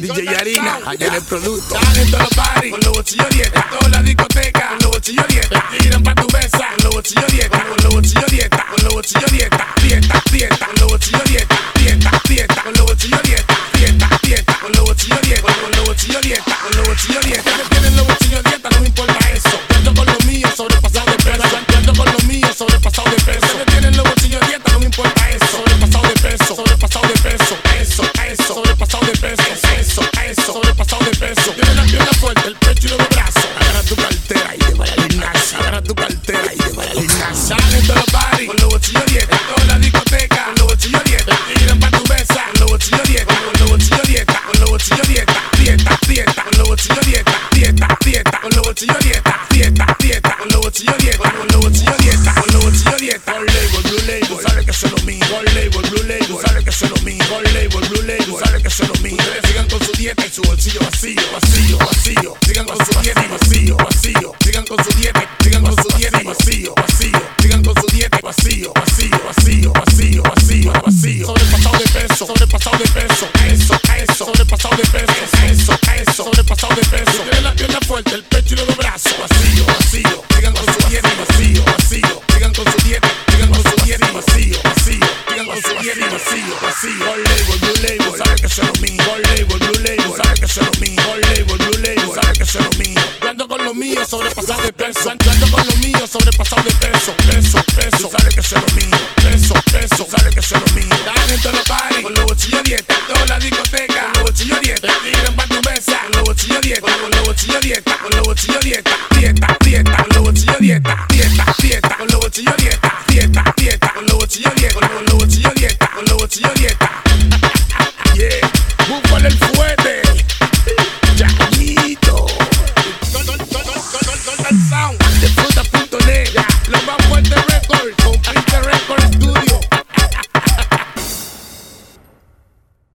DJ Harina, en el producto. Están en todos los parties, con los bolsillos dieta. En todas las discotecas, con los bolsillos dieta. Tiran pa' tu mesa, con los bolsillos dieta. Con los bolsillos dieta, con los bolsillos dieta. Dieta, dieta, con los bolsillos dieta. Dieta, dieta, con los bolsillos dieta. Dieta, dieta, con los bolsillos dieta. Con los bolsillos dieta, con los bolsillos dieta. Que tienen los bolsillos dieta, no me importa eso. Yo con los míos, sobrepasado de peso. Yo con los míos, sobrepasado de peso. Que tienen los bolsillos dieta, no me importa eso. Sobrepasado de peso, sobrepasado de peso. Eso, eso, sobrepasado de peso. Eso, eso, sobrepasado de peso. Tienes la pierna fuerte, el pecho y los brazos. Agarra tu cartera y te va gimnasio. Agarra tu cartera y te va al gimnasio. Salen todos los parties con los bolsillos dieta. En todas las discotecas con los bolsillos dieta. Tiran pa' tu mesa con los bolsillos dieta. Con los bolsillos dieta, con los bolsillos dieta. Dieta, con los bolsillos dieta. Dieta, dieta, con los bolsillos dieta. Dieta, dieta, con los bolsillos dieta. Con los bolsillos dieta, con los bolsillos dieta. Label, sabes que eso es lo mío. Gold label, blue label, tú sabes que eso es lo mío. Gold label, blue label, tú sabes que eso es lo mío. Ustedes sigan con su dieta y su bolsillo vacío, vacío, vacío. Sigan con su dieta y vacío, vacío. Sigan con su dieta, sigan con su dieta y vacío, vacío. Sigan con su dieta vacío, vacío, vacío, vacío, vacío, vacío. Sobrepasado de peso, sobrepasado de peso. Eso, eso, sobrepasado de peso. Eso, eso, sobrepasado de peso. Tienen la pierna fuerte, el pecho y los brazos. Vacío, vacío. Sigan con su dieta vacío, vacío. Sigan con vacío. Gold label, blue label, sabe que es lo mío. Gold label, blue label, sabe que es lo mío. Gold label, blue label, sabe que es lo mío. Yo ando con lo mío, sobrepasado de peso. Yo ando con lo mío, sobrepasado de peso. Peso, peso, sabe que es lo mío. Peso, peso, sabe que es lo mío. Están en todos los parties, con los bolsillos dieta. En todas las discotecas, con los bolsillos dieta. Tiran pa' tu mesa, con los bolsillos dieta. Con los bolsillos dieta, con los bolsillos dieta. Dieta, dieta, Sound, de puta.net, yeah. lo más fuerte record, complete record.